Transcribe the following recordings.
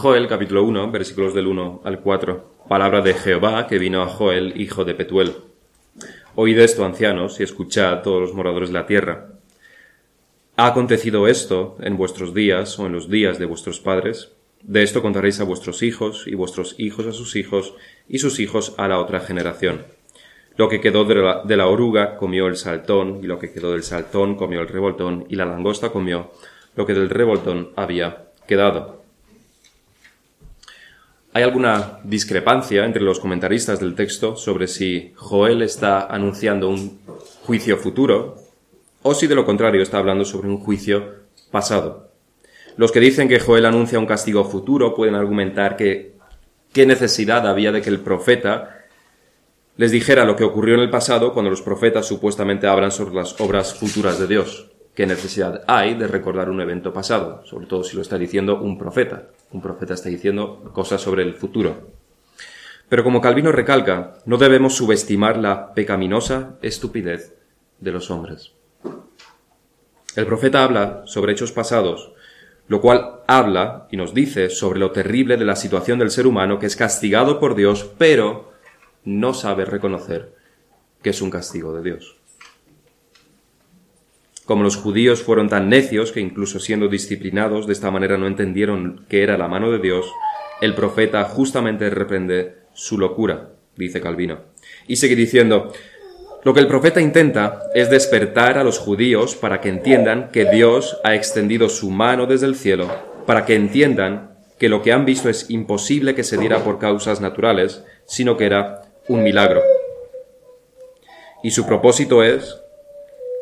Joel capítulo 1, versículos del 1 al 4. Palabra de Jehová que vino a Joel, hijo de Petuel. Oíd esto, ancianos, y escuchad todos los moradores de la tierra. ¿Ha acontecido esto en vuestros días o en los días de vuestros padres? De esto contaréis a vuestros hijos y vuestros hijos a sus hijos y sus hijos a la otra generación. Lo que quedó de la, de la oruga comió el saltón y lo que quedó del saltón comió el revoltón y la langosta comió lo que del revoltón había quedado. Hay alguna discrepancia entre los comentaristas del texto sobre si Joel está anunciando un juicio futuro o si de lo contrario está hablando sobre un juicio pasado. Los que dicen que Joel anuncia un castigo futuro pueden argumentar que qué necesidad había de que el profeta les dijera lo que ocurrió en el pasado cuando los profetas supuestamente hablan sobre las obras futuras de Dios. ¿Qué necesidad hay de recordar un evento pasado? Sobre todo si lo está diciendo un profeta. Un profeta está diciendo cosas sobre el futuro. Pero como Calvino recalca, no debemos subestimar la pecaminosa estupidez de los hombres. El profeta habla sobre hechos pasados, lo cual habla y nos dice sobre lo terrible de la situación del ser humano que es castigado por Dios, pero no sabe reconocer que es un castigo de Dios. Como los judíos fueron tan necios que incluso siendo disciplinados de esta manera no entendieron que era la mano de Dios, el profeta justamente reprende su locura, dice Calvino. Y sigue diciendo, lo que el profeta intenta es despertar a los judíos para que entiendan que Dios ha extendido su mano desde el cielo, para que entiendan que lo que han visto es imposible que se diera por causas naturales, sino que era un milagro. Y su propósito es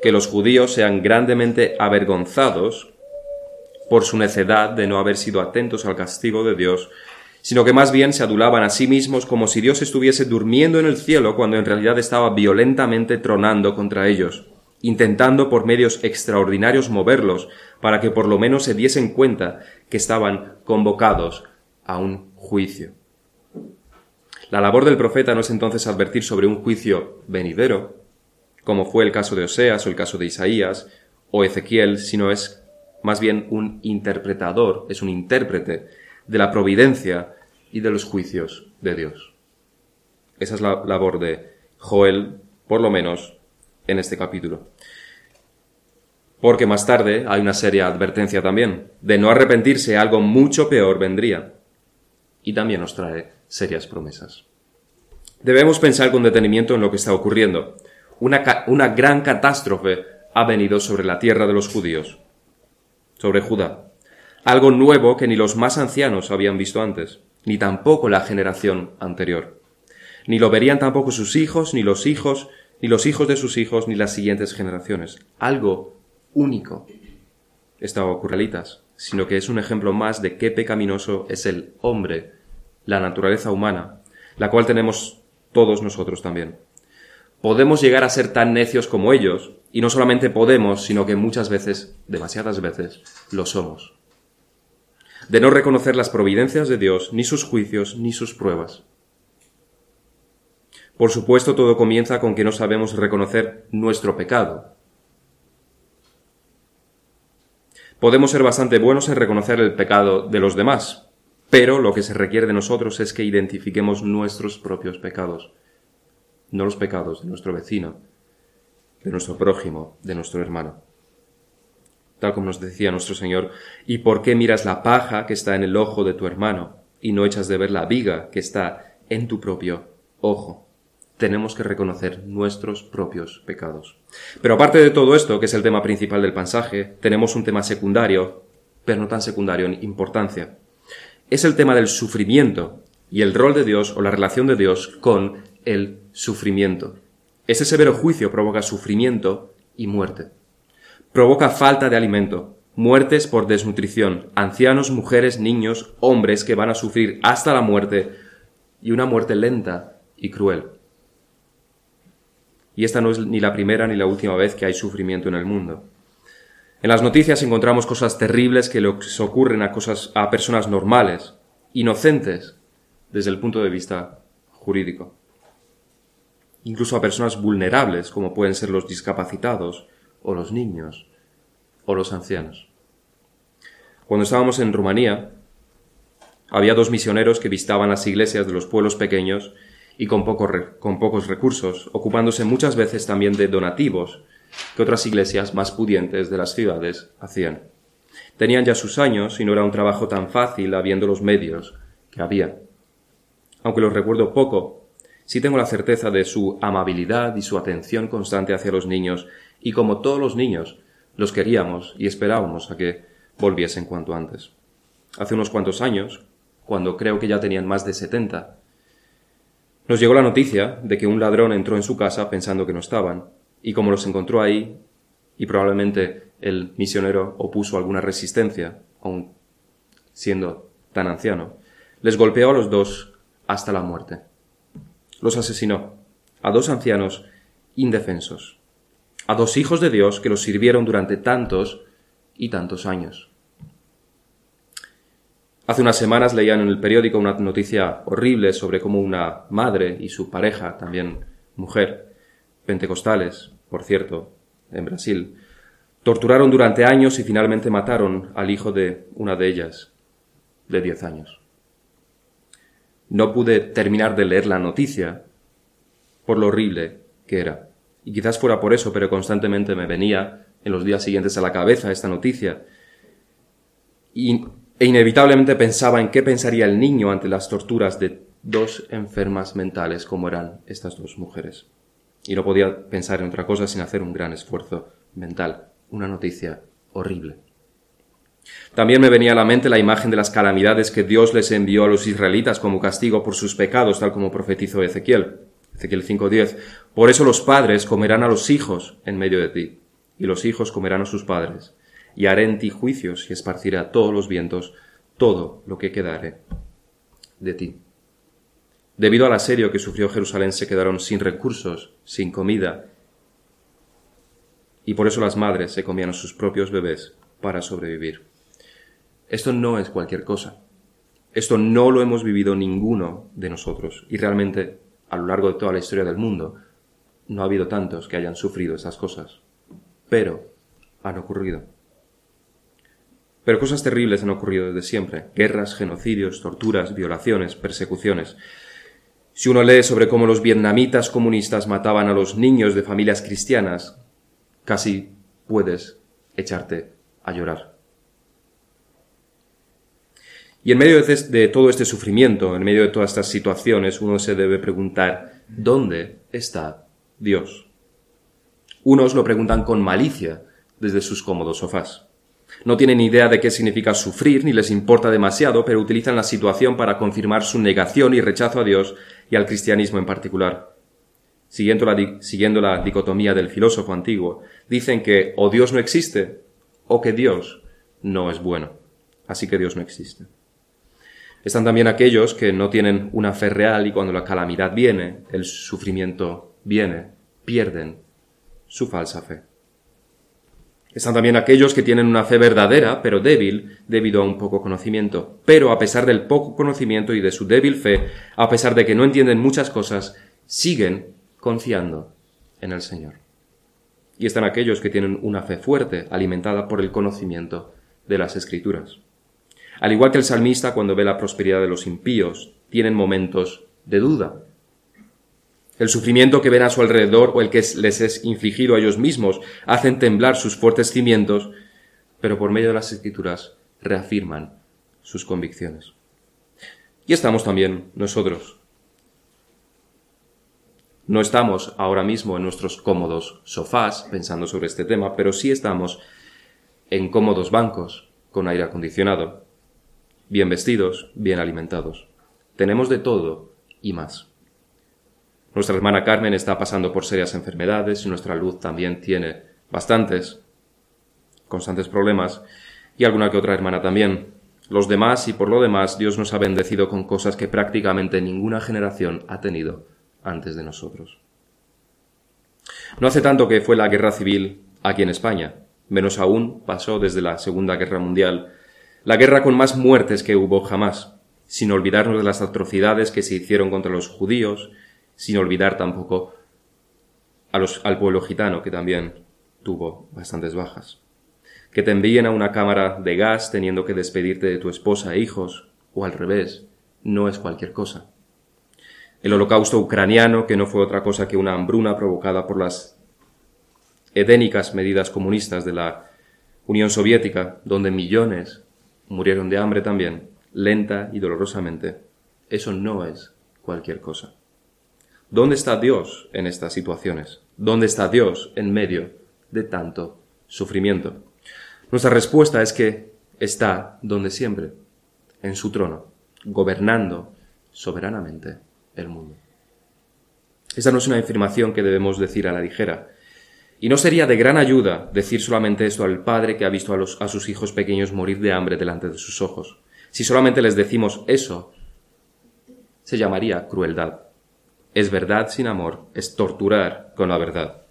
que los judíos sean grandemente avergonzados por su necedad de no haber sido atentos al castigo de Dios, sino que más bien se adulaban a sí mismos como si Dios estuviese durmiendo en el cielo cuando en realidad estaba violentamente tronando contra ellos, intentando por medios extraordinarios moverlos para que por lo menos se diesen cuenta que estaban convocados a un juicio. La labor del profeta no es entonces advertir sobre un juicio venidero, como fue el caso de Oseas o el caso de Isaías o Ezequiel, sino es más bien un interpretador, es un intérprete de la providencia y de los juicios de Dios. Esa es la labor de Joel, por lo menos en este capítulo. Porque más tarde hay una seria advertencia también. De no arrepentirse algo mucho peor vendría. Y también nos trae serias promesas. Debemos pensar con detenimiento en lo que está ocurriendo una, gran catástrofe ha venido sobre la tierra de los judíos, sobre Judá. Algo nuevo que ni los más ancianos habían visto antes, ni tampoco la generación anterior. Ni lo verían tampoco sus hijos, ni los hijos, ni los hijos de sus hijos, ni las siguientes generaciones. Algo único estaba ocurriendo, sino que es un ejemplo más de qué pecaminoso es el hombre, la naturaleza humana, la cual tenemos todos nosotros también podemos llegar a ser tan necios como ellos, y no solamente podemos, sino que muchas veces, demasiadas veces, lo somos. De no reconocer las providencias de Dios, ni sus juicios, ni sus pruebas. Por supuesto, todo comienza con que no sabemos reconocer nuestro pecado. Podemos ser bastante buenos en reconocer el pecado de los demás, pero lo que se requiere de nosotros es que identifiquemos nuestros propios pecados no los pecados de nuestro vecino, de nuestro prójimo, de nuestro hermano. Tal como nos decía nuestro Señor, ¿y por qué miras la paja que está en el ojo de tu hermano y no echas de ver la viga que está en tu propio ojo? Tenemos que reconocer nuestros propios pecados. Pero aparte de todo esto, que es el tema principal del pasaje, tenemos un tema secundario, pero no tan secundario en importancia. Es el tema del sufrimiento y el rol de Dios o la relación de Dios con el sufrimiento. Ese severo juicio provoca sufrimiento y muerte. Provoca falta de alimento, muertes por desnutrición, ancianos, mujeres, niños, hombres que van a sufrir hasta la muerte y una muerte lenta y cruel. Y esta no es ni la primera ni la última vez que hay sufrimiento en el mundo. En las noticias encontramos cosas terribles que les ocurren a cosas a personas normales, inocentes desde el punto de vista jurídico incluso a personas vulnerables como pueden ser los discapacitados o los niños o los ancianos. Cuando estábamos en Rumanía, Había dos misioneros que visitaban las iglesias de los pueblos pequeños y con, con pocos recursos, ocupándose muchas veces también de donativos que otras iglesias más pudientes de las ciudades hacían. Tenían ya sus años y no era un trabajo tan fácil habiendo los medios que había. Aunque los recuerdo poco, sí tengo la certeza de su amabilidad y su atención constante hacia los niños, y como todos los niños, los queríamos y esperábamos a que volviesen cuanto antes. Hace unos cuantos años, cuando creo que ya tenían más de setenta, nos llegó la noticia de que un ladrón entró en su casa pensando que no estaban, y como los encontró ahí, y probablemente el misionero opuso alguna resistencia, aun siendo tan anciano, les golpeó a los dos hasta la muerte. Los asesinó, a dos ancianos indefensos, a dos hijos de Dios que los sirvieron durante tantos y tantos años. Hace unas semanas leían en el periódico una noticia horrible sobre cómo una madre y su pareja, también mujer, pentecostales, por cierto, en Brasil, torturaron durante años y finalmente mataron al hijo de una de ellas, de diez años. No pude terminar de leer la noticia por lo horrible que era. Y quizás fuera por eso, pero constantemente me venía en los días siguientes a la cabeza esta noticia. E inevitablemente pensaba en qué pensaría el niño ante las torturas de dos enfermas mentales como eran estas dos mujeres. Y no podía pensar en otra cosa sin hacer un gran esfuerzo mental. Una noticia horrible. También me venía a la mente la imagen de las calamidades que Dios les envió a los israelitas como castigo por sus pecados, tal como profetizó Ezequiel. Ezequiel 5.10. Por eso los padres comerán a los hijos en medio de ti, y los hijos comerán a sus padres y haré en ti juicios y esparciré a todos los vientos todo lo que quedare de ti. Debido al asedio que sufrió Jerusalén se quedaron sin recursos, sin comida, y por eso las madres se comían a sus propios bebés para sobrevivir. Esto no es cualquier cosa. Esto no lo hemos vivido ninguno de nosotros, y realmente a lo largo de toda la historia del mundo no ha habido tantos que hayan sufrido esas cosas. Pero han ocurrido. Pero cosas terribles han ocurrido desde siempre. Guerras, genocidios, torturas, violaciones, persecuciones. Si uno lee sobre cómo los vietnamitas comunistas mataban a los niños de familias cristianas, casi puedes echarte a llorar. Y en medio de todo este sufrimiento, en medio de todas estas situaciones, uno se debe preguntar, ¿dónde está Dios? Unos lo preguntan con malicia desde sus cómodos sofás. No tienen idea de qué significa sufrir, ni les importa demasiado, pero utilizan la situación para confirmar su negación y rechazo a Dios y al cristianismo en particular. Siguiendo la, siguiendo la dicotomía del filósofo antiguo, dicen que o Dios no existe o que Dios no es bueno. Así que Dios no existe. Están también aquellos que no tienen una fe real y cuando la calamidad viene, el sufrimiento viene, pierden su falsa fe. Están también aquellos que tienen una fe verdadera, pero débil, debido a un poco conocimiento. Pero a pesar del poco conocimiento y de su débil fe, a pesar de que no entienden muchas cosas, siguen confiando en el Señor. Y están aquellos que tienen una fe fuerte, alimentada por el conocimiento de las Escrituras. Al igual que el salmista cuando ve la prosperidad de los impíos, tienen momentos de duda, el sufrimiento que ven a su alrededor o el que les es infligido a ellos mismos hacen temblar sus fuertes cimientos, pero por medio de las escrituras reafirman sus convicciones. Y estamos también nosotros. No estamos ahora mismo en nuestros cómodos sofás pensando sobre este tema, pero sí estamos en cómodos bancos con aire acondicionado, bien vestidos, bien alimentados. Tenemos de todo y más. Nuestra hermana Carmen está pasando por serias enfermedades y nuestra luz también tiene bastantes, constantes problemas y alguna que otra hermana también. Los demás y por lo demás Dios nos ha bendecido con cosas que prácticamente ninguna generación ha tenido antes de nosotros. No hace tanto que fue la guerra civil aquí en España, menos aún pasó desde la Segunda Guerra Mundial, la guerra con más muertes que hubo jamás, sin olvidarnos de las atrocidades que se hicieron contra los judíos sin olvidar tampoco al pueblo gitano, que también tuvo bastantes bajas. Que te envíen a una cámara de gas teniendo que despedirte de tu esposa e hijos, o al revés, no es cualquier cosa. El holocausto ucraniano, que no fue otra cosa que una hambruna provocada por las edénicas medidas comunistas de la Unión Soviética, donde millones murieron de hambre también, lenta y dolorosamente, eso no es cualquier cosa. ¿Dónde está Dios en estas situaciones? ¿Dónde está Dios en medio de tanto sufrimiento? Nuestra respuesta es que está donde siempre, en su trono, gobernando soberanamente el mundo. Esta no es una afirmación que debemos decir a la ligera, y no sería de gran ayuda decir solamente esto al padre que ha visto a, sus hijos pequeños morir de hambre delante de sus ojos. Si solamente les decimos eso, se llamaría crueldad. Es verdad sin amor, es torturar con la verdad.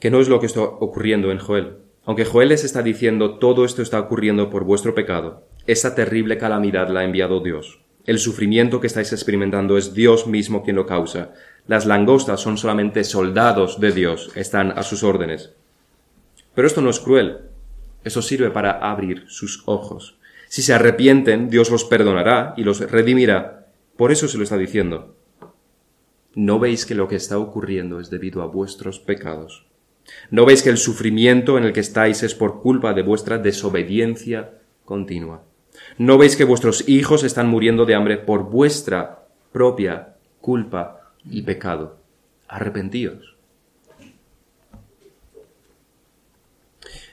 Que no es lo que está ocurriendo en Joel. Aunque Joel les está diciendo todo esto está ocurriendo por vuestro pecado, esa terrible calamidad la ha enviado Dios. El sufrimiento que estáis experimentando es Dios mismo quien lo causa. Las langostas son solamente soldados de Dios, están a sus órdenes. Pero esto no es cruel. Esto sirve para abrir sus ojos. Si se arrepienten, Dios los perdonará y los redimirá. Por eso se lo está diciendo. ¿No veis que lo que está ocurriendo es debido a vuestros pecados? ¿No veis que el sufrimiento en el que estáis es por culpa de vuestra desobediencia continua? ¿No veis que vuestros hijos están muriendo de hambre por vuestra propia culpa y pecado? Arrepentíos.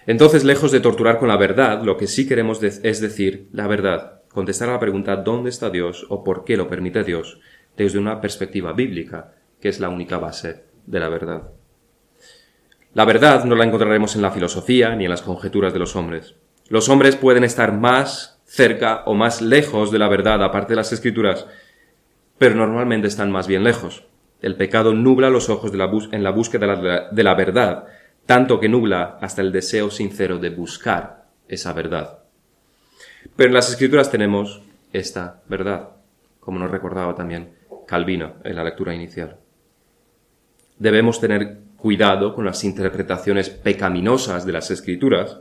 Entonces, lejos de torturar con la verdad, lo que sí queremos es decir la verdad, contestar a la pregunta ¿dónde está Dios o por qué lo permite Dios? desde una perspectiva bíblica, que es la única base de la verdad. La verdad no la encontraremos en la filosofía ni en las conjeturas de los hombres. Los hombres pueden estar más cerca o más lejos de la verdad aparte de las escrituras, pero normalmente están más bien lejos. El pecado nubla los ojos en la búsqueda de la verdad, tanto que nubla hasta el deseo sincero de buscar esa verdad. Pero en las escrituras tenemos esta verdad, como nos recordaba también Calvino en la lectura inicial. Debemos tener cuidado con las interpretaciones pecaminosas de las escrituras,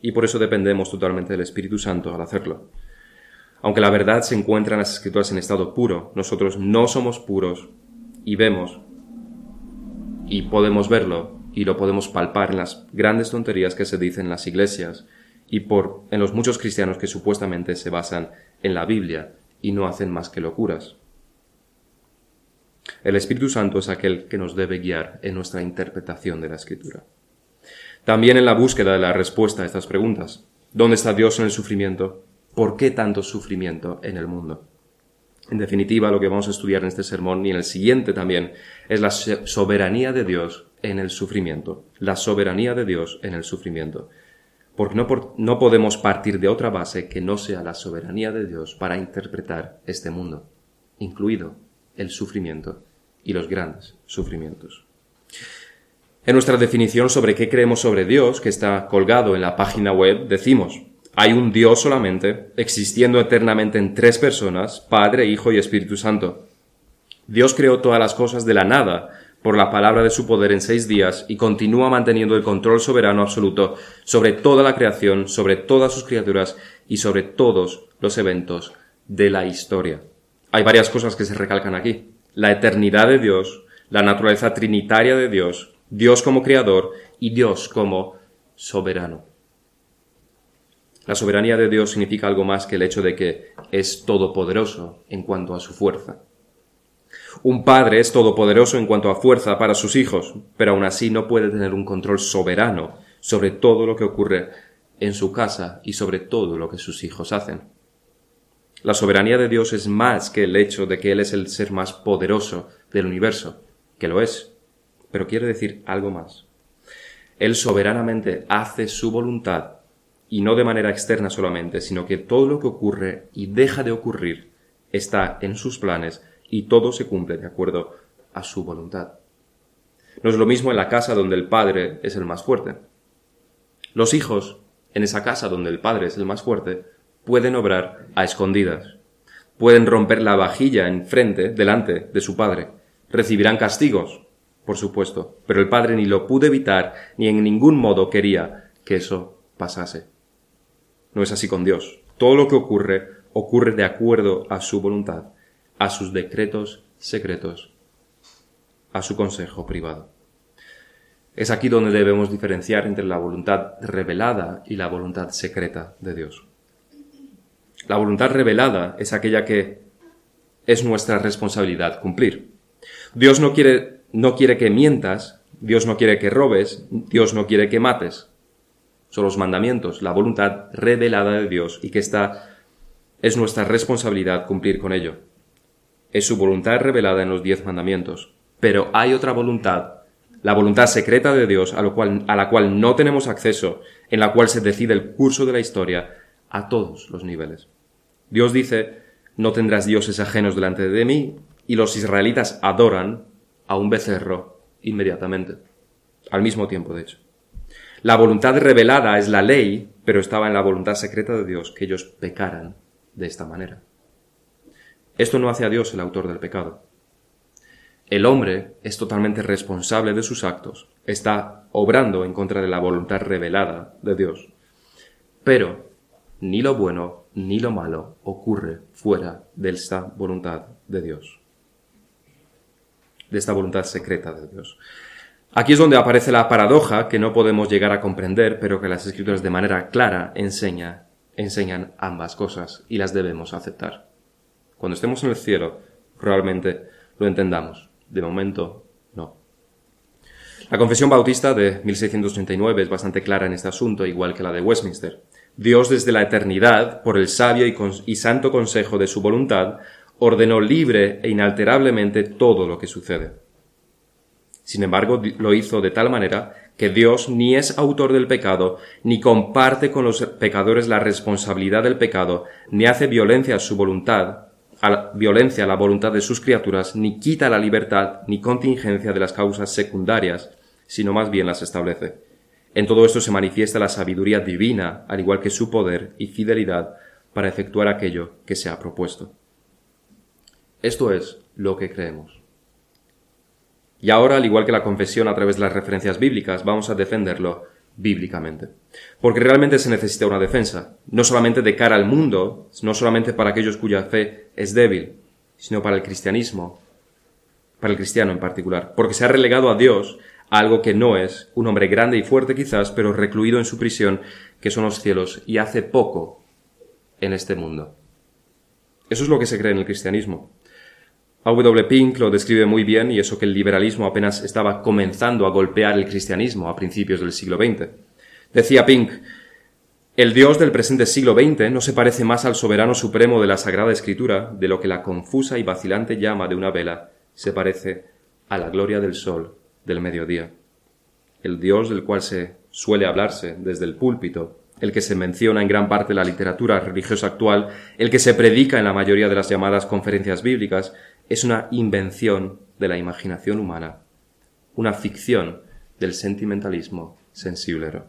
y por eso dependemos totalmente del Espíritu Santo al hacerlo. Aunque la verdad se encuentra en las escrituras en estado puro, nosotros no somos puros y vemos y podemos verlo y lo podemos palpar en las grandes tonterías que se dicen en las iglesias y por en los muchos cristianos que supuestamente se basan en la Biblia y no hacen más que locuras. El Espíritu Santo es aquel que nos debe guiar en nuestra interpretación de la Escritura. También en la búsqueda de la respuesta a estas preguntas. ¿Dónde está Dios en el sufrimiento? ¿Por qué tanto sufrimiento en el mundo? En definitiva, lo que vamos a estudiar en este sermón y en el siguiente también es la soberanía de Dios en el sufrimiento. La soberanía de Dios en el sufrimiento. Porque no, no podemos partir de otra base que no sea la soberanía de Dios para interpretar este mundo, incluido el sufrimiento y los grandes sufrimientos. En nuestra definición sobre qué creemos sobre Dios, que está colgado en la página web, decimos, hay un Dios solamente, existiendo eternamente en tres personas, Padre, Hijo y Espíritu Santo. Dios creó todas las cosas de la nada, por la palabra de su poder en seis días, y continúa manteniendo el control soberano absoluto sobre toda la creación, sobre todas sus criaturas y sobre todos los eventos de la historia hay varias cosas que se recalcan aquí. La eternidad de Dios, la naturaleza trinitaria de Dios, Dios como creador y Dios como soberano. La soberanía de Dios significa algo más que el hecho de que es todopoderoso en cuanto a su fuerza. Un padre es todopoderoso en cuanto a fuerza para sus hijos, pero aún así no puede tener un control soberano sobre todo lo que ocurre en su casa y sobre todo lo que sus hijos hacen. La soberanía de Dios es más que el hecho de que Él es el ser más poderoso del universo, que lo es, pero quiere decir algo más. Él soberanamente hace su voluntad, y no de manera externa solamente, sino que todo lo que ocurre y deja de ocurrir está en sus planes y todo se cumple de acuerdo a su voluntad. No es lo mismo en la casa donde el padre es el más fuerte. Los hijos, en esa casa donde el padre es el más fuerte, pueden obrar a escondidas. Pueden romper la vajilla en frente, delante de su padre. Recibirán castigos, por supuesto, pero el padre ni lo pudo evitar ni en ningún modo quería que eso pasase. No es así con Dios. Todo lo que ocurre ocurre de acuerdo a su voluntad, a sus decretos secretos, a su consejo privado. Es aquí donde debemos diferenciar entre la voluntad revelada y la voluntad secreta de Dios. La voluntad revelada es aquella que es nuestra responsabilidad cumplir. Dios no quiere, no quiere que mientas, Dios no quiere que robes, Dios no quiere que mates. Son los mandamientos, la voluntad revelada de Dios y que está es nuestra responsabilidad cumplir con ello. Es su voluntad revelada en los diez mandamientos. Pero hay otra voluntad, la voluntad secreta de Dios a, cual, a la cual no tenemos acceso, en la cual se decide el curso de la historia a todos los niveles. Dios dice, no tendrás dioses ajenos delante de mí, y los israelitas adoran a un becerro inmediatamente, al mismo tiempo, de hecho. La voluntad revelada es la ley, pero estaba en la voluntad secreta de Dios que ellos pecaran de esta manera. Esto no hace a Dios el autor del pecado. El hombre es totalmente responsable de sus actos, está obrando en contra de la voluntad revelada de Dios. Pero ni lo bueno ni lo malo ocurre fuera de esta voluntad de Dios, de esta voluntad secreta de Dios. Aquí es donde aparece la paradoja que no podemos llegar a comprender, pero que las escrituras de manera clara enseña, enseñan ambas cosas y las debemos aceptar. Cuando estemos en el cielo, probablemente lo entendamos. De momento, no. La Confesión Bautista de 1639 es bastante clara en este asunto, igual que la de Westminster. Dios desde la eternidad, por el sabio y, santo consejo de su voluntad, ordenó libre e inalterablemente todo lo que sucede. Sin embargo, lo hizo de tal manera que Dios ni es autor del pecado, ni comparte con los pecadores la responsabilidad del pecado, ni hace violencia a su voluntad, violencia a la voluntad de sus criaturas, ni quita la libertad ni contingencia de las causas secundarias, sino más bien las establece. En todo esto se manifiesta la sabiduría divina, al igual que su poder y fidelidad para efectuar aquello que se ha propuesto. Esto es lo que creemos. Y ahora, al igual que la confesión a través de las referencias bíblicas, vamos a defenderlo bíblicamente. Porque realmente se necesita una defensa, no solamente de cara al mundo, no solamente para aquellos cuya fe es débil, sino para el cristianismo, para el cristiano en particular, porque se ha relegado a Dios algo que no es, un hombre grande y fuerte quizás, pero recluido en su prisión, que son los cielos, y hace poco en este mundo. Eso es lo que se cree en el cristianismo. A. W. Pink lo describe muy bien y eso que el liberalismo apenas estaba comenzando a golpear el cristianismo a principios del siglo XX. Decía Pink, el Dios del presente siglo XX no se parece más al soberano supremo de la Sagrada Escritura de lo que la confusa y vacilante llama de una vela se parece a la gloria del sol del mediodía. El Dios del cual se suele hablarse desde el púlpito, el que se menciona en gran parte la literatura religiosa actual, el que se predica en la mayoría de las llamadas conferencias bíblicas, es una invención de la imaginación humana, una ficción del sentimentalismo sensiblero.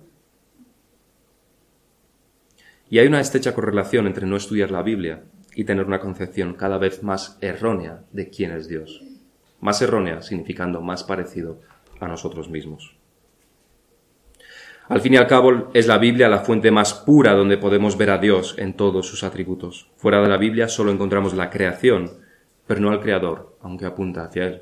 Y hay una estrecha correlación entre no estudiar la Biblia y tener una concepción cada vez más errónea de quién es Dios más errónea significando más parecido a nosotros mismos. Al fin y al cabo, es la Biblia la fuente más pura donde podemos ver a Dios en todos sus atributos. Fuera de la Biblia solo encontramos la creación, pero no al Creador, aunque apunta hacia Él.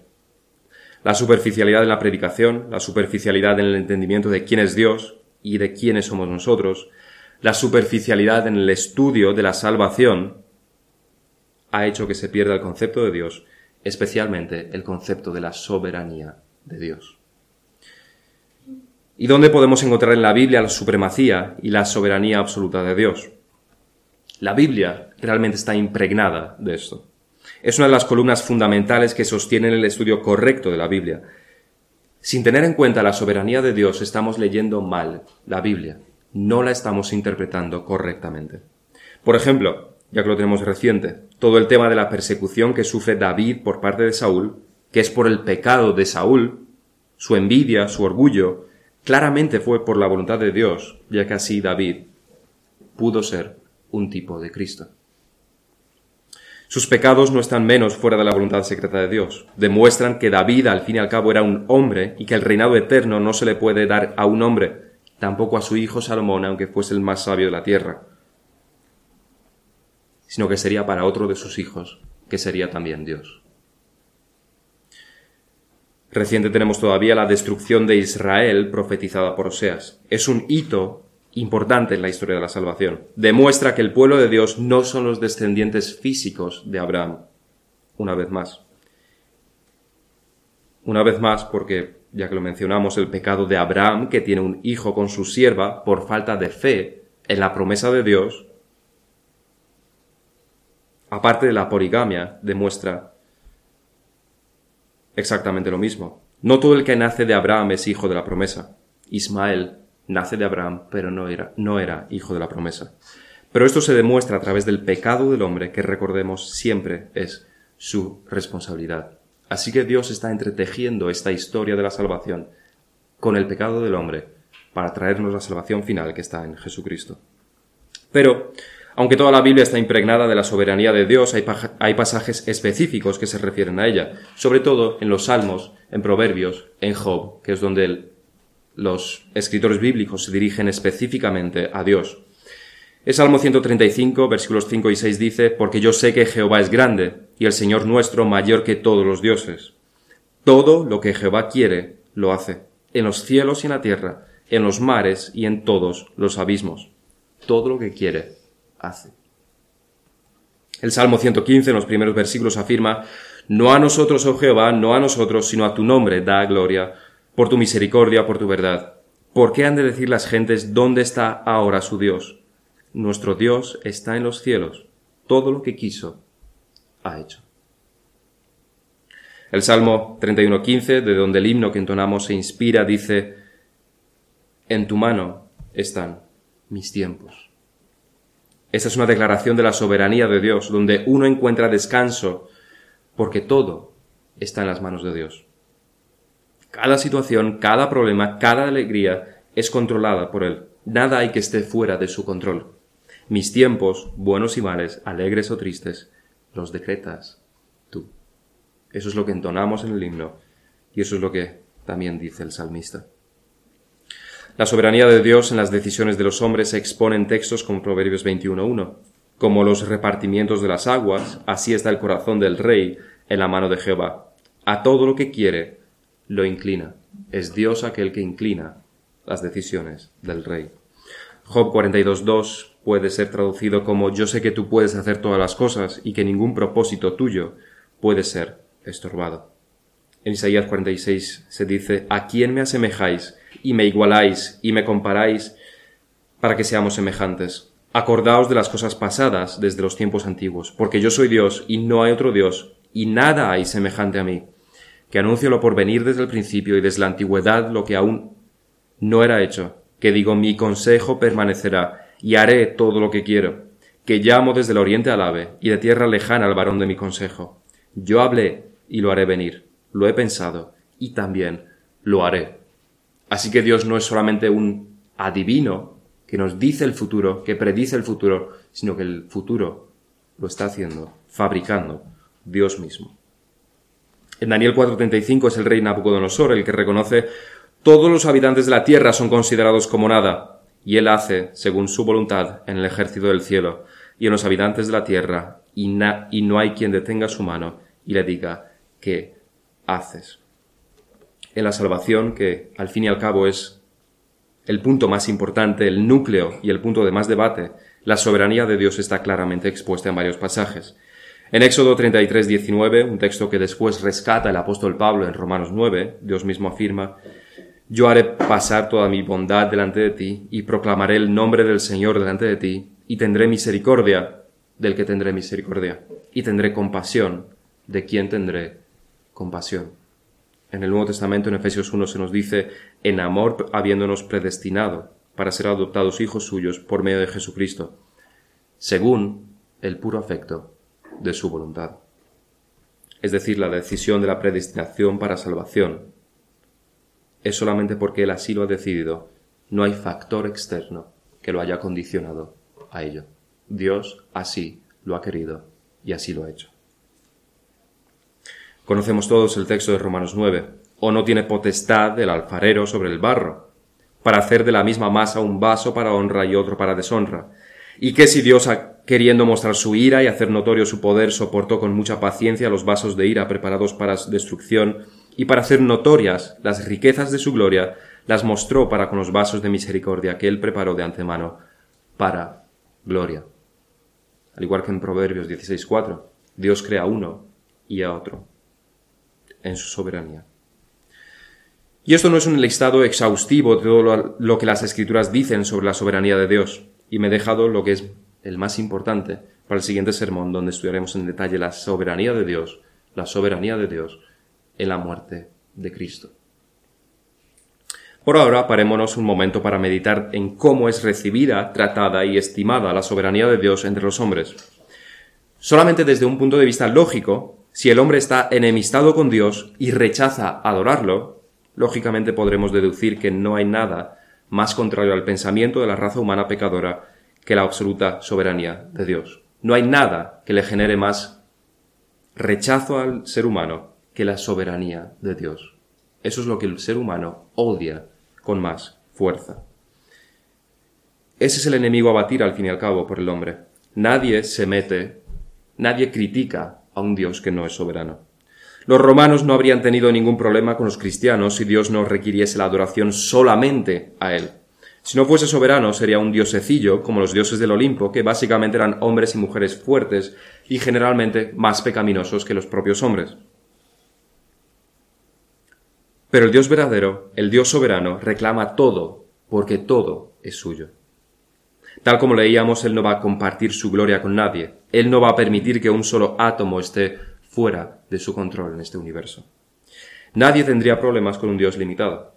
La superficialidad en la predicación, la superficialidad en el entendimiento de quién es Dios y de quiénes somos nosotros, la superficialidad en el estudio de la salvación, ha hecho que se pierda el concepto de Dios especialmente el concepto de la soberanía de Dios. ¿Y dónde podemos encontrar en la Biblia la supremacía y la soberanía absoluta de Dios? La Biblia realmente está impregnada de esto. Es una de las columnas fundamentales que sostienen el estudio correcto de la Biblia. Sin tener en cuenta la soberanía de Dios, estamos leyendo mal la Biblia. No la estamos interpretando correctamente. Por ejemplo, ya que lo tenemos reciente, todo el tema de la persecución que sufre David por parte de Saúl, que es por el pecado de Saúl, su envidia, su orgullo, claramente fue por la voluntad de Dios, ya que así David pudo ser un tipo de Cristo. Sus pecados no están menos fuera de la voluntad secreta de Dios. Demuestran que David al fin y al cabo era un hombre y que el reinado eterno no se le puede dar a un hombre, tampoco a su hijo Salomón, aunque fuese el más sabio de la tierra. sino que sería para otro de sus hijos, que sería también Dios. Reciente tenemos todavía la destrucción de Israel profetizada por Oseas. Es un hito importante en la historia de la salvación. Demuestra que el pueblo de Dios no son los descendientes físicos de Abraham. Una vez más. Una vez más porque, ya que lo mencionamos, el pecado de Abraham, que tiene un hijo con su sierva por falta de fe en la promesa de Dios, aparte de la poligamia, demuestra exactamente lo mismo. No todo el que nace de Abraham es hijo de la promesa. Ismael nace de Abraham, pero no era, no era hijo de la promesa. Pero esto se demuestra a través del pecado del hombre, que recordemos siempre es su responsabilidad. Así que Dios está entretejiendo esta historia de la salvación con el pecado del hombre para traernos la salvación final que está en Jesucristo. Pero, aunque toda la Biblia está impregnada de la soberanía de Dios, hay, hay, pasajes específicos que se refieren a ella, sobre todo en los Salmos, en Proverbios, en Job, que es donde los escritores bíblicos se dirigen específicamente a Dios. El Salmo 135, versículos 5 y 6 dice, Porque yo sé que Jehová es grande, y el Señor nuestro mayor que todos los dioses. Todo lo que Jehová quiere, lo hace, en los cielos y en la tierra, en los mares y en todos los abismos. Todo lo que quiere, hace. El Salmo 115, en los primeros versículos, afirma, No a nosotros, oh Jehová, no a nosotros, sino a tu nombre da gloria, por tu misericordia, por tu verdad. ¿Por qué han de decir las gentes dónde está ahora su Dios? Nuestro Dios está en los cielos. Todo lo que quiso, ha hecho. El Salmo 31.15, de donde el himno que entonamos se inspira, dice, En tu mano están mis tiempos. Esta es una declaración de la soberanía de Dios, donde uno encuentra descanso, porque todo está en las manos de Dios. Cada situación, cada problema, cada alegría es controlada por Él. Nada hay que esté fuera de su control. Mis tiempos, buenos y males, alegres o tristes, los decretas tú. Eso es lo que entonamos en el himno y eso es lo que también dice el salmista. La soberanía de Dios en las decisiones de los hombres se expone en textos como Proverbios 21.1. Como los repartimientos de las aguas, así está el corazón del rey en la mano de Jehová. A todo lo que quiere, lo inclina. Es Dios aquel que inclina las decisiones del rey. Job 42.2 puede ser traducido como yo sé que tú puedes hacer todas las cosas y que ningún propósito tuyo puede ser estorbado. En Isaías 46 se dice, ¿a quién me asemejáis y me igualáis y me comparáis para que seamos semejantes? Acordaos de las cosas pasadas desde los tiempos antiguos, porque yo soy Dios y no hay otro Dios, y nada hay semejante a mí, que anuncio lo por venir desde el principio y desde la antigüedad lo que aún no era hecho, que digo mi consejo permanecerá y haré todo lo que quiero, que llamo desde el oriente al ave y de tierra lejana al varón de mi consejo. Yo hablé y lo haré venir, lo he pensado y también lo haré. Así que Dios no es solamente un adivino que nos dice el futuro, que predice el futuro, sino que el futuro lo está haciendo, fabricando Dios mismo. En Daniel 4:35 es el rey Nabucodonosor el que reconoce todos los habitantes de la tierra son considerados como nada, y él hace según su voluntad en el ejército del cielo y en los habitantes de la tierra, y, no hay quien detenga su mano y le diga, ¿qué haces? En la salvación, que al fin y al cabo es el punto más importante, el núcleo y el punto de más debate, la soberanía de Dios está claramente expuesta en varios pasajes. En Éxodo 33, 19, un texto que después rescata el apóstol Pablo en Romanos 9, Dios mismo afirma, yo haré pasar toda mi bondad delante de ti, y proclamaré el nombre del Señor delante de ti, y tendré misericordia del que tendré misericordia, y tendré compasión de quien tendré compasión. En el Nuevo Testamento, en Efesios 1, se nos dice, en amor habiéndonos predestinado para ser adoptados hijos suyos por medio de Jesucristo, según el puro afecto de su voluntad. Es decir, la decisión de la predestinación para salvación es solamente porque Él así lo ha decidido. No hay factor externo que lo haya condicionado a ello. Dios así lo ha querido y así lo ha hecho. Conocemos todos el texto de Romanos 9. ¿O no tiene potestad el alfarero sobre el barro, para hacer de la misma masa un vaso para honra y otro para deshonra? ¿Y qué si Dios queriendo mostrar su ira y hacer notorio su poder, soportó con mucha paciencia los vasos de ira preparados para destrucción, y para hacer notorias las riquezas de su gloria, las mostró para con los vasos de misericordia que él preparó de antemano para gloria. Al igual que en Proverbios 16.4, Dios crea a uno y a otro en su soberanía. Y esto no es un listado exhaustivo de todo lo, que las escrituras dicen sobre la soberanía de Dios, y me he dejado lo que es el más importante para el siguiente sermón, donde estudiaremos en detalle la soberanía de Dios, la soberanía de Dios en la muerte de Cristo. Por ahora, parémonos un momento para meditar en cómo es recibida, tratada y estimada la soberanía de Dios entre los hombres. Solamente desde un punto de vista lógico, si el hombre está enemistado con Dios y rechaza adorarlo, lógicamente podremos deducir que no hay nada más contrario al pensamiento de la raza humana pecadora que la absoluta soberanía de Dios. No hay nada que le genere más rechazo al ser humano que la soberanía de Dios. Eso es lo que el ser humano odia con más fuerza. Ese es el enemigo a batir al fin y al cabo por el hombre. Nadie se mete, nadie critica a un Dios que no es soberano. Los romanos no habrían tenido ningún problema con los cristianos si Dios no requiriese la adoración solamente a Él. Si no fuese soberano sería un diosecillo como los dioses del Olimpo, que básicamente eran hombres y mujeres fuertes y generalmente más pecaminosos que los propios hombres. Pero el Dios verdadero, el Dios soberano, reclama todo, porque todo es suyo. Tal como leíamos, Él no va a compartir su gloria con nadie. Él no va a permitir que un solo átomo esté fuera de su control en este universo. Nadie tendría problemas con un Dios limitado.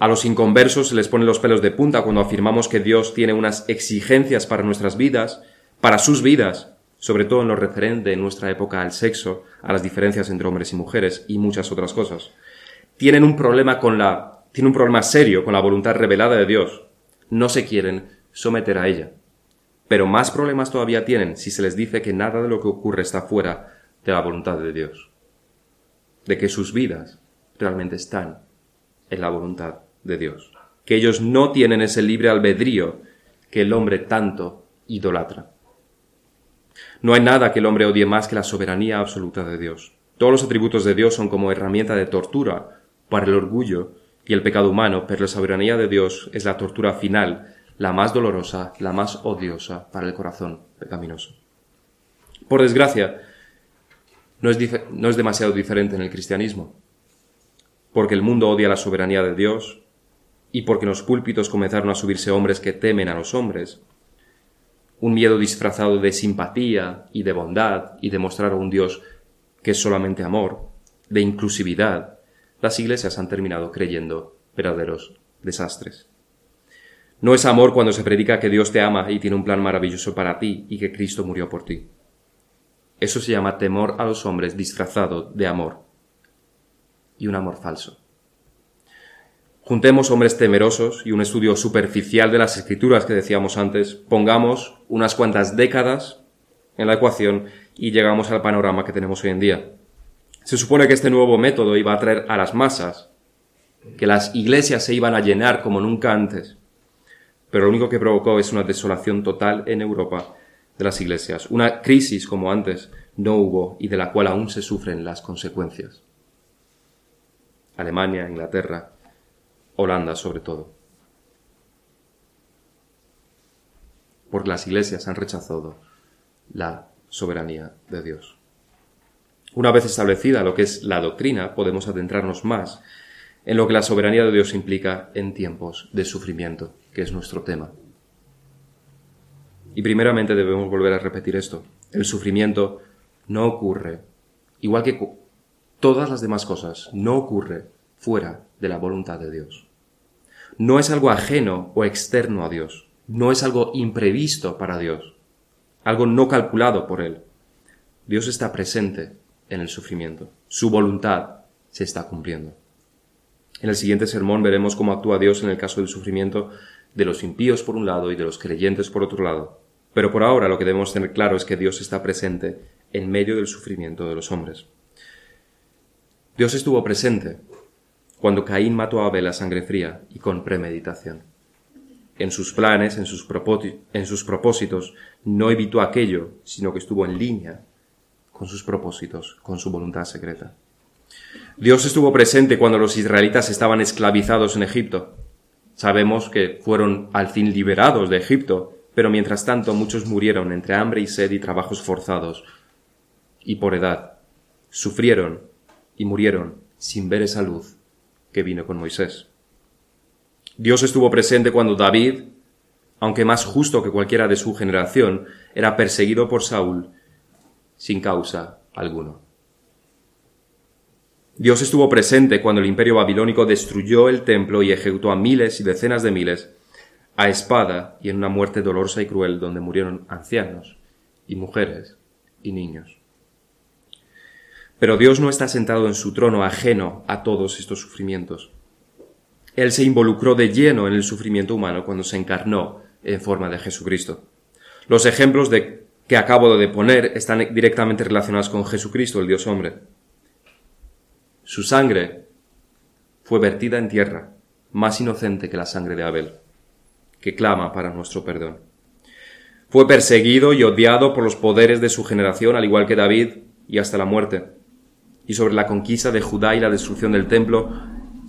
A los inconversos se les pone los pelos de punta cuando afirmamos que Dios tiene unas exigencias para nuestras vidas, para sus vidas, sobre todo en lo referente en nuestra época al sexo, a las diferencias entre hombres y mujeres y muchas otras cosas tienen un problema con la, tienen un problema serio con la voluntad revelada de Dios. No se quieren someter a ella. Pero más problemas todavía tienen si se les dice que nada de lo que ocurre está fuera de la voluntad de Dios. De que sus vidas realmente están en la voluntad de Dios. Que ellos no tienen ese libre albedrío que el hombre tanto idolatra. No hay nada que el hombre odie más que la soberanía absoluta de Dios. Todos los atributos de Dios son como herramienta de tortura para el orgullo y el pecado humano, pero la soberanía de Dios es la tortura final, la más dolorosa, la más odiosa para el corazón pecaminoso. Por desgracia, no es, no es demasiado diferente en el cristianismo, porque el mundo odia la soberanía de Dios y porque en los púlpitos comenzaron a subirse hombres que temen a los hombres, un miedo disfrazado de simpatía y de bondad y de mostrar a un Dios que es solamente amor, de inclusividad, las iglesias han terminado creyendo verdaderos desastres. No es amor cuando se predica que Dios te ama y tiene un plan maravilloso para ti y que Cristo murió por ti. Eso se llama temor a los hombres disfrazado de amor y un amor falso. Juntemos hombres temerosos y un estudio superficial de las escrituras que decíamos antes, pongamos unas cuantas décadas en la ecuación y llegamos al panorama que tenemos hoy en día. Se supone que este nuevo método iba a atraer a las masas, que las iglesias se iban a llenar como nunca antes. Pero lo único que provocó es una desolación total en Europa de las iglesias, una crisis como antes no hubo y de la cual aún se sufren las consecuencias. Alemania, Inglaterra, Holanda sobre todo. Porque las iglesias han rechazado la soberanía de Dios. Una vez establecida lo que es la doctrina, podemos adentrarnos más en lo que la soberanía de Dios implica en tiempos de sufrimiento, que es nuestro tema. Y primeramente debemos volver a repetir esto. El sufrimiento no ocurre, igual que todas las demás cosas, no ocurre fuera de la voluntad de Dios. No es algo ajeno o externo a Dios, no es algo imprevisto para Dios, algo no calculado por Él. Dios está presente en el sufrimiento. Su voluntad se está cumpliendo. En el siguiente sermón veremos cómo actúa Dios en el caso del sufrimiento de los impíos por un lado y de los creyentes por otro lado. Pero por ahora lo que debemos tener claro es que Dios está presente en medio del sufrimiento de los hombres. Dios estuvo presente cuando Caín mató a Abel a sangre fría y con premeditación. En sus planes, en sus, propósitos, no evitó aquello, sino que estuvo en línea con sus propósitos, con su voluntad secreta. Dios estuvo presente cuando los israelitas estaban esclavizados en Egipto. Sabemos que fueron al fin liberados de Egipto, pero mientras tanto muchos murieron entre hambre y sed y trabajos forzados, y por edad. Sufrieron y murieron sin ver esa luz que vino con Moisés. Dios estuvo presente cuando David, aunque más justo que cualquiera de su generación, era perseguido por Saúl sin causa alguno. Dios estuvo presente cuando el imperio babilónico destruyó el templo y ejecutó a miles y decenas de miles a espada y en una muerte dolorosa y cruel donde murieron ancianos y mujeres y niños. Pero Dios no está sentado en su trono ajeno a todos estos sufrimientos. Él se involucró de lleno en el sufrimiento humano cuando se encarnó en forma de Jesucristo. Los ejemplos de, que acabo de poner están directamente relacionados con Jesucristo, el Dios hombre. Su sangre fue vertida en tierra, más inocente que la sangre de Abel, que clama para nuestro perdón. Fue perseguido y odiado por los poderes de su generación, al igual que David, y hasta la muerte. Y sobre la conquista de Judá y la destrucción del templo,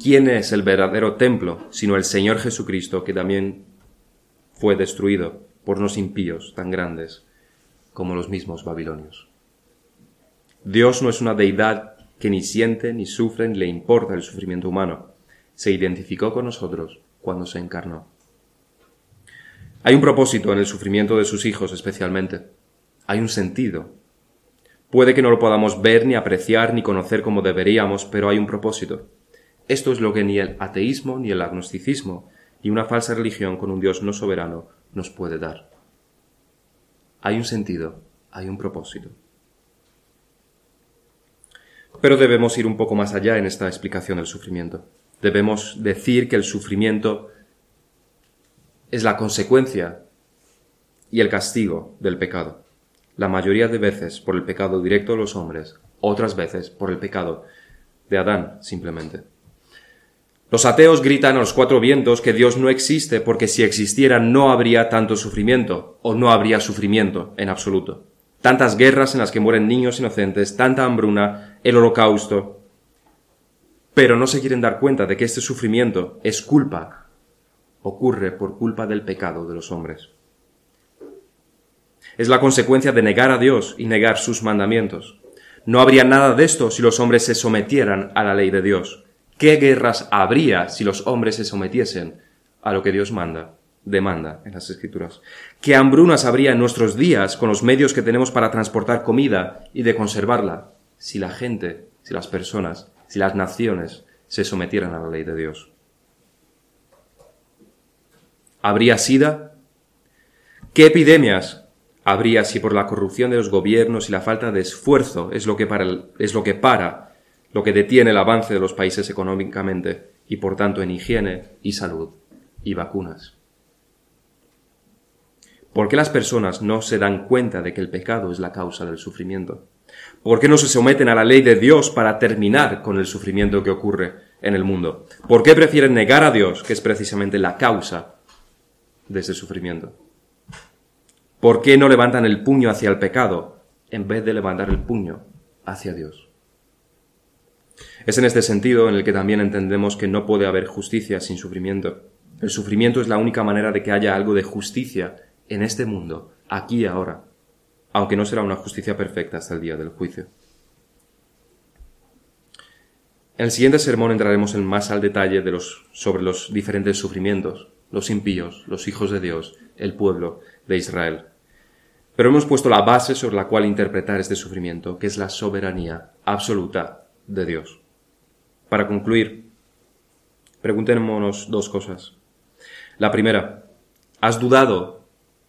¿quién es el verdadero templo sino el Señor Jesucristo, que también fue destruido por unos impíos tan grandes como los mismos babilonios? Dios no es una deidad que ni siente, ni sufre, ni le importa el sufrimiento humano. Se identificó con nosotros cuando se encarnó. Hay un propósito en el sufrimiento de sus hijos especialmente. Hay un sentido. Puede que no lo podamos ver, ni apreciar, ni conocer como deberíamos, pero hay un propósito. Esto es lo que ni el ateísmo, ni el agnosticismo, ni una falsa religión con un Dios no soberano nos puede dar. Hay un sentido, hay un propósito. Pero debemos ir un poco más allá en esta explicación del sufrimiento. Debemos decir que el sufrimiento es la consecuencia y el castigo del pecado. La mayoría de veces por el pecado directo de los hombres, otras veces por el pecado de Adán simplemente. Los ateos gritan a los cuatro vientos que Dios no existe porque si existiera no habría tanto sufrimiento o no habría sufrimiento en absoluto tantas guerras en las que mueren niños inocentes, tanta hambruna, el holocausto. Pero no se quieren dar cuenta de que este sufrimiento es culpa, ocurre por culpa del pecado de los hombres. Es la consecuencia de negar a Dios y negar sus mandamientos. No habría nada de esto si los hombres se sometieran a la ley de Dios. ¿Qué guerras habría si los hombres se sometiesen a lo que Dios manda? demanda en las escrituras. ¿Qué hambrunas habría en nuestros días con los medios que tenemos para transportar comida y de conservarla si la gente, si las personas, si las naciones se sometieran a la ley de Dios? ¿Habría sida? ¿Qué epidemias habría si por la corrupción de los gobiernos y la falta de esfuerzo es lo que para, es lo que para, lo que detiene el avance de los países económicamente y por tanto en higiene y salud y vacunas? ¿Por qué las personas no se dan cuenta de que el pecado es la causa del sufrimiento? ¿Por qué no se someten a la ley de Dios para terminar con el sufrimiento que ocurre en el mundo? ¿Por qué prefieren negar a Dios, que es precisamente la causa de ese sufrimiento? ¿Por qué no levantan el puño hacia el pecado en vez de levantar el puño hacia Dios? Es en este sentido en el que también entendemos que no puede haber justicia sin sufrimiento. El sufrimiento es la única manera de que haya algo de justicia en este mundo, aquí y ahora, aunque no será una justicia perfecta hasta el día del juicio. En el siguiente sermón entraremos en más al detalle sobre los diferentes sufrimientos, los impíos, los hijos de Dios, el pueblo de Israel. Pero hemos puesto la base sobre la cual interpretar este sufrimiento, que es la soberanía absoluta de Dios. Para concluir, preguntémonos dos cosas. La primera, ¿has dudado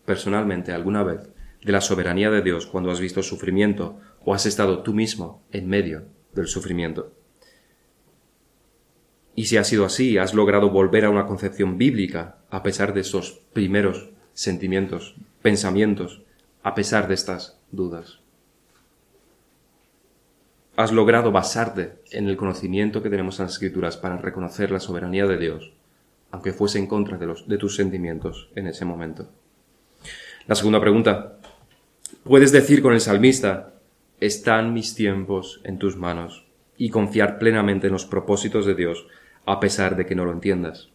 personalmente alguna vez de la soberanía de Dios cuando has visto sufrimiento o has estado tú mismo en medio del sufrimiento. Y si ha sido así, has logrado volver a una concepción bíblica a pesar de esos primeros sentimientos, pensamientos, a pesar de estas dudas. Has logrado basarte en el conocimiento que tenemos en las escrituras para reconocer la soberanía de Dios aunque fuese en contra de, tus sentimientos en ese momento. La segunda pregunta. Puedes decir con el salmista, están mis tiempos en tus manos, y confiar plenamente en los propósitos de Dios, a pesar de que no lo entiendas.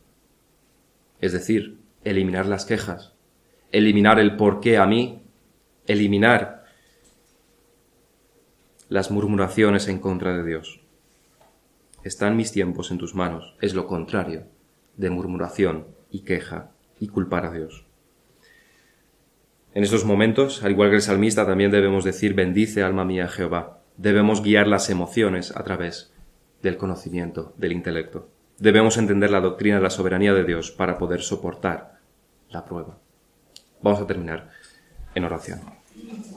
Es decir, eliminar las quejas, eliminar el por qué a mí, eliminar las murmuraciones en contra de Dios. Están mis tiempos en tus manos, es lo contrario de murmuración y queja y culpar a Dios. En estos momentos, al igual que el salmista, también debemos decir bendice alma mía Jehová. Debemos guiar las emociones a través del conocimiento, del intelecto. Debemos entender la doctrina de la soberanía de Dios para poder soportar la prueba. Vamos a terminar en oración. Thank you.